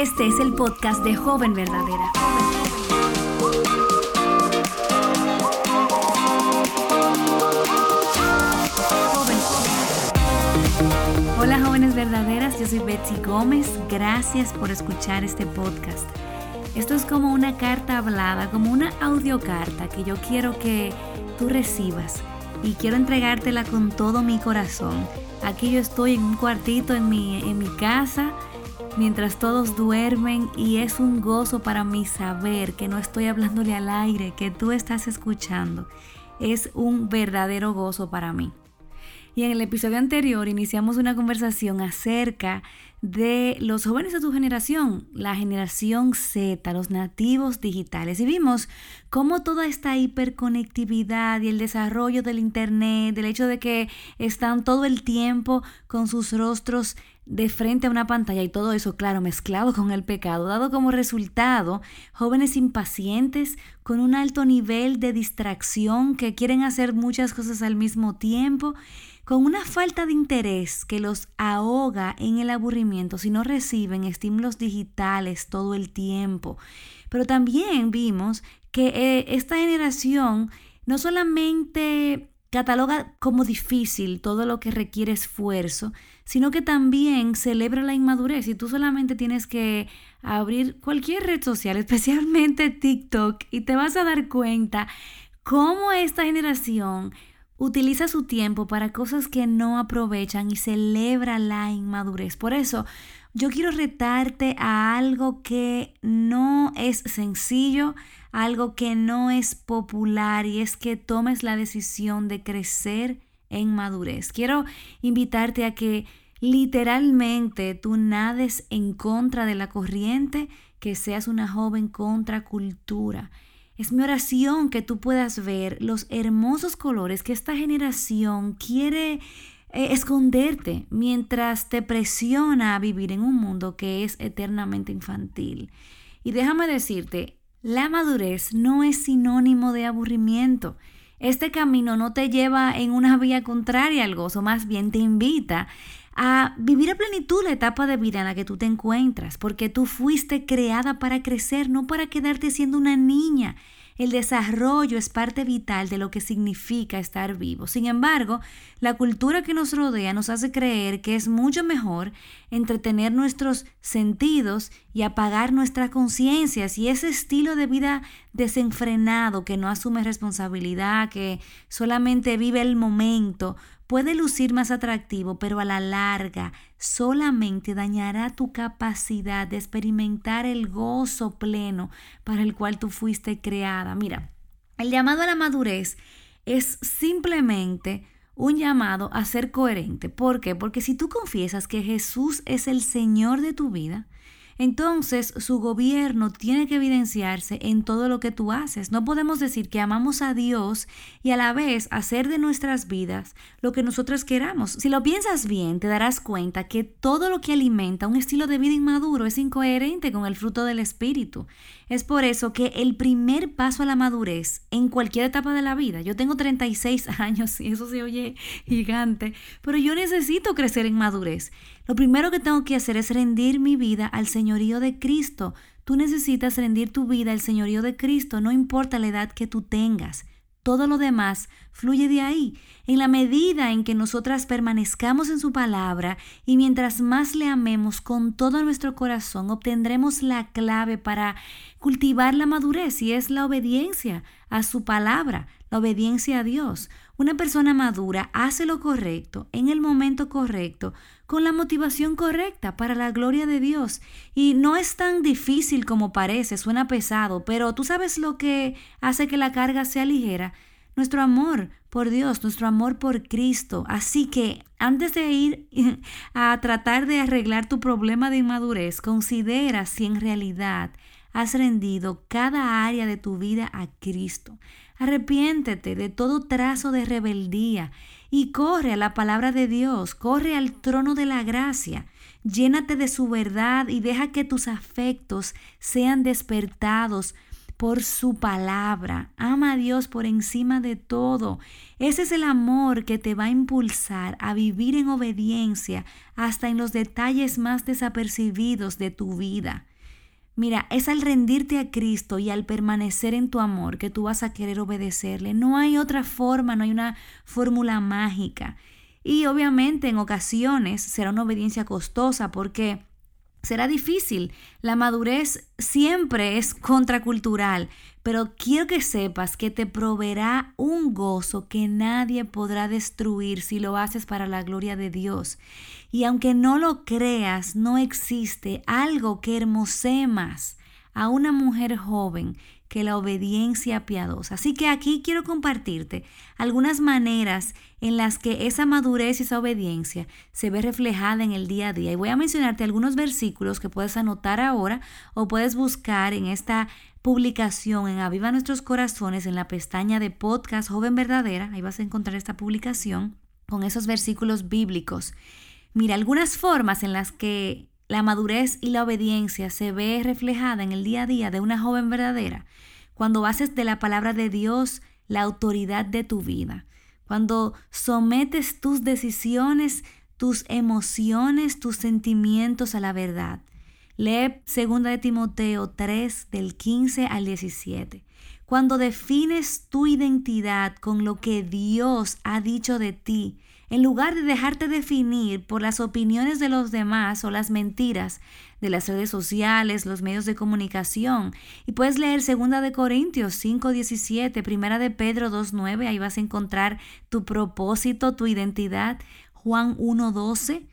Este es el podcast de Joven Verdadera. Hola jóvenes verdaderas, yo soy Betsy Gómez. Gracias por escuchar este podcast. Esto es como una carta hablada, como una audiocarta que yo quiero que tú recibas y quiero entregártela con todo mi corazón. Aquí yo estoy en un cuartito en mi, en mi casa mientras todos duermen y es un gozo para mí saber que no estoy hablándole al aire, que tú estás escuchando. Es un verdadero gozo para mí. Y en el episodio anterior iniciamos una conversación acerca de los jóvenes de tu generación, la generación Z, los nativos digitales. Y vimos cómo toda esta hiperconectividad y el desarrollo del Internet, del hecho de que están todo el tiempo con sus rostros de frente a una pantalla y todo eso, claro, mezclado con el pecado, dado como resultado jóvenes impacientes con un alto nivel de distracción que quieren hacer muchas cosas al mismo tiempo con una falta de interés que los ahoga en el aburrimiento si no reciben estímulos digitales todo el tiempo. Pero también vimos que eh, esta generación no solamente cataloga como difícil todo lo que requiere esfuerzo, sino que también celebra la inmadurez y tú solamente tienes que abrir cualquier red social, especialmente TikTok, y te vas a dar cuenta cómo esta generación utiliza su tiempo para cosas que no aprovechan y celebra la inmadurez. Por eso, yo quiero retarte a algo que no es sencillo, algo que no es popular y es que tomes la decisión de crecer en madurez. Quiero invitarte a que literalmente tú nades en contra de la corriente, que seas una joven contra cultura es mi oración que tú puedas ver los hermosos colores que esta generación quiere eh, esconderte mientras te presiona a vivir en un mundo que es eternamente infantil. Y déjame decirte, la madurez no es sinónimo de aburrimiento. Este camino no te lleva en una vía contraria al gozo, más bien te invita a vivir a plenitud la etapa de vida en la que tú te encuentras, porque tú fuiste creada para crecer, no para quedarte siendo una niña. El desarrollo es parte vital de lo que significa estar vivo. Sin embargo, la cultura que nos rodea nos hace creer que es mucho mejor entretener nuestros sentidos y apagar nuestras conciencias y ese estilo de vida desenfrenado que no asume responsabilidad, que solamente vive el momento, puede lucir más atractivo, pero a la larga solamente dañará tu capacidad de experimentar el gozo pleno para el cual tú fuiste creada. Mira, el llamado a la madurez es simplemente un llamado a ser coherente. ¿Por qué? Porque si tú confiesas que Jesús es el Señor de tu vida, entonces su gobierno tiene que evidenciarse en todo lo que tú haces. No podemos decir que amamos a Dios y a la vez hacer de nuestras vidas lo que nosotros queramos. Si lo piensas bien, te darás cuenta que todo lo que alimenta un estilo de vida inmaduro es incoherente con el fruto del Espíritu. Es por eso que el primer paso a la madurez en cualquier etapa de la vida, yo tengo 36 años y eso se oye gigante, pero yo necesito crecer en madurez. Lo primero que tengo que hacer es rendir mi vida al señorío de Cristo. Tú necesitas rendir tu vida al señorío de Cristo, no importa la edad que tú tengas. Todo lo demás fluye de ahí. En la medida en que nosotras permanezcamos en su palabra y mientras más le amemos con todo nuestro corazón, obtendremos la clave para cultivar la madurez y es la obediencia a su palabra, la obediencia a Dios. Una persona madura hace lo correcto en el momento correcto, con la motivación correcta para la gloria de Dios. Y no es tan difícil como parece, suena pesado, pero tú sabes lo que hace que la carga sea ligera. Nuestro amor por Dios, nuestro amor por Cristo. Así que antes de ir a tratar de arreglar tu problema de inmadurez, considera si en realidad has rendido cada área de tu vida a Cristo. Arrepiéntete de todo trazo de rebeldía y corre a la palabra de Dios, corre al trono de la gracia. Llénate de su verdad y deja que tus afectos sean despertados por su palabra. Ama a Dios por encima de todo. Ese es el amor que te va a impulsar a vivir en obediencia hasta en los detalles más desapercibidos de tu vida. Mira, es al rendirte a Cristo y al permanecer en tu amor que tú vas a querer obedecerle. No hay otra forma, no hay una fórmula mágica. Y obviamente en ocasiones será una obediencia costosa porque será difícil. La madurez siempre es contracultural, pero quiero que sepas que te proveerá un gozo que nadie podrá destruir si lo haces para la gloria de Dios. Y aunque no lo creas, no existe algo que hermosee más a una mujer joven que la obediencia piadosa. Así que aquí quiero compartirte algunas maneras en las que esa madurez y esa obediencia se ve reflejada en el día a día. Y voy a mencionarte algunos versículos que puedes anotar ahora o puedes buscar en esta publicación en Aviva Nuestros Corazones en la pestaña de podcast Joven Verdadera. Ahí vas a encontrar esta publicación con esos versículos bíblicos. Mira, algunas formas en las que la madurez y la obediencia se ve reflejada en el día a día de una joven verdadera cuando haces de la palabra de Dios la autoridad de tu vida, cuando sometes tus decisiones, tus emociones, tus sentimientos a la verdad. Lee 2 de Timoteo 3 del 15 al 17. Cuando defines tu identidad con lo que Dios ha dicho de ti, en lugar de dejarte definir por las opiniones de los demás o las mentiras de las redes sociales, los medios de comunicación. Y puedes leer 2 de Corintios 5:17, Primera de Pedro 2:9, ahí vas a encontrar tu propósito, tu identidad. Juan 1:12.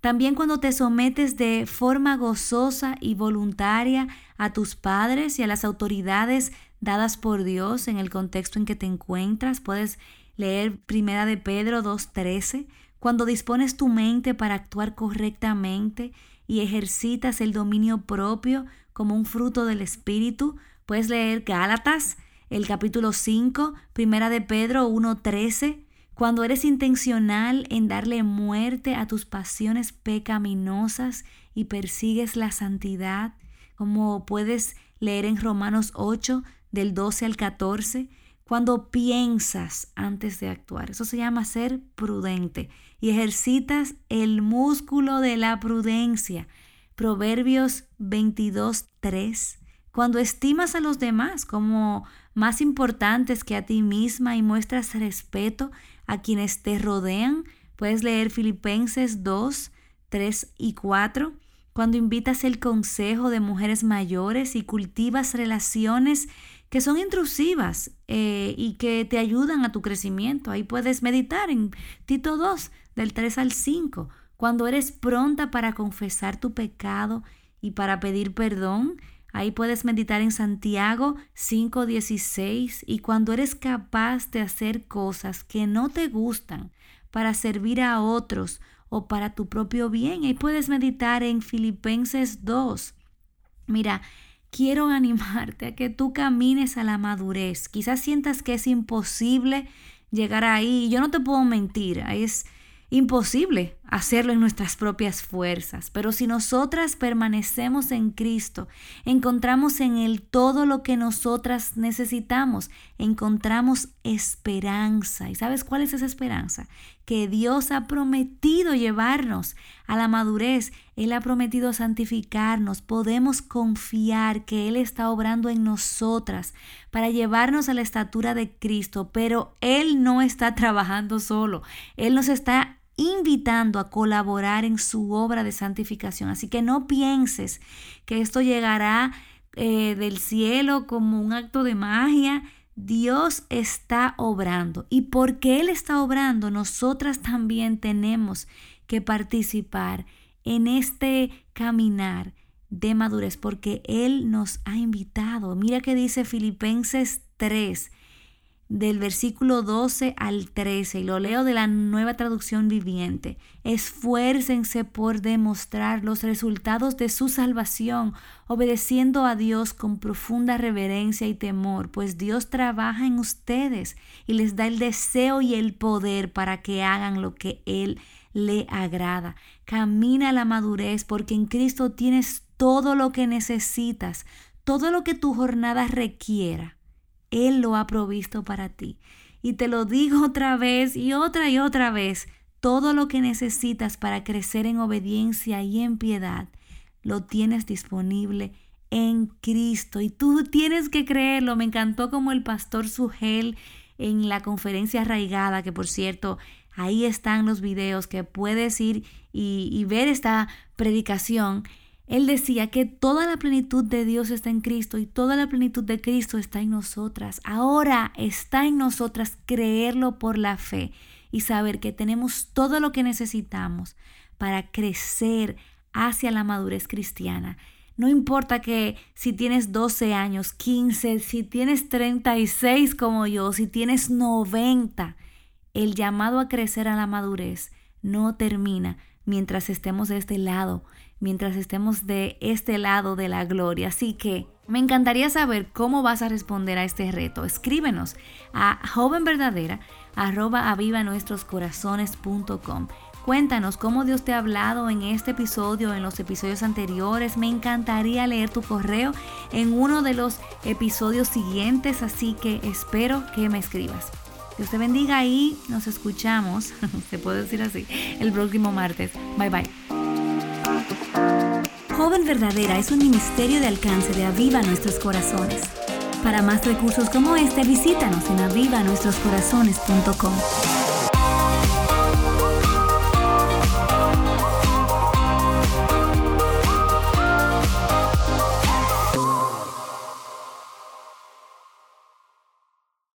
También cuando te sometes de forma gozosa y voluntaria a tus padres y a las autoridades dadas por Dios en el contexto en que te encuentras, puedes leer Primera de Pedro 2.13, cuando dispones tu mente para actuar correctamente y ejercitas el dominio propio como un fruto del Espíritu, puedes leer Gálatas, el capítulo 5, Primera de Pedro 1.13, cuando eres intencional en darle muerte a tus pasiones pecaminosas y persigues la santidad, como puedes leer en Romanos 8, del 12 al 14, cuando piensas antes de actuar. Eso se llama ser prudente y ejercitas el músculo de la prudencia. Proverbios 22, 3. Cuando estimas a los demás como más importantes que a ti misma y muestras respeto a quienes te rodean, puedes leer Filipenses 2, 3 y 4. Cuando invitas el consejo de mujeres mayores y cultivas relaciones que son intrusivas eh, y que te ayudan a tu crecimiento. Ahí puedes meditar en Tito 2, del 3 al 5, cuando eres pronta para confesar tu pecado y para pedir perdón. Ahí puedes meditar en Santiago 5:16 y cuando eres capaz de hacer cosas que no te gustan para servir a otros o para tu propio bien. Ahí puedes meditar en Filipenses 2. Mira, quiero animarte a que tú camines a la madurez. Quizás sientas que es imposible llegar ahí. Yo no te puedo mentir, es imposible hacerlo en nuestras propias fuerzas, pero si nosotras permanecemos en Cristo, encontramos en Él todo lo que nosotras necesitamos, encontramos esperanza. ¿Y sabes cuál es esa esperanza? Que Dios ha prometido llevarnos a la madurez, Él ha prometido santificarnos, podemos confiar que Él está obrando en nosotras para llevarnos a la estatura de Cristo, pero Él no está trabajando solo, Él nos está invitando a colaborar en su obra de santificación. Así que no pienses que esto llegará eh, del cielo como un acto de magia. Dios está obrando y porque Él está obrando, nosotras también tenemos que participar en este caminar de madurez porque Él nos ha invitado. Mira que dice Filipenses 3, del versículo 12 al 13, y lo leo de la nueva traducción viviente. Esfuércense por demostrar los resultados de su salvación, obedeciendo a Dios con profunda reverencia y temor, pues Dios trabaja en ustedes y les da el deseo y el poder para que hagan lo que Él le agrada. Camina a la madurez porque en Cristo tienes todo lo que necesitas, todo lo que tu jornada requiera él lo ha provisto para ti. Y te lo digo otra vez y otra y otra vez, todo lo que necesitas para crecer en obediencia y en piedad, lo tienes disponible en Cristo y tú tienes que creerlo. Me encantó como el pastor Sugel en la conferencia arraigada, que por cierto, ahí están los videos que puedes ir y, y ver esta predicación. Él decía que toda la plenitud de Dios está en Cristo y toda la plenitud de Cristo está en nosotras. Ahora está en nosotras creerlo por la fe y saber que tenemos todo lo que necesitamos para crecer hacia la madurez cristiana. No importa que si tienes 12 años, 15, si tienes 36 como yo, si tienes 90, el llamado a crecer a la madurez no termina mientras estemos de este lado, mientras estemos de este lado de la gloria. Así que me encantaría saber cómo vas a responder a este reto. Escríbenos a jovenverdadera arroba Cuéntanos cómo Dios te ha hablado en este episodio, en los episodios anteriores. Me encantaría leer tu correo en uno de los episodios siguientes, así que espero que me escribas. Dios te bendiga y nos escuchamos, se puede decir así, el próximo martes. Bye bye. Joven Verdadera es un ministerio de alcance de Aviva Nuestros Corazones. Para más recursos como este, visítanos en avivanuestroscorazones.com.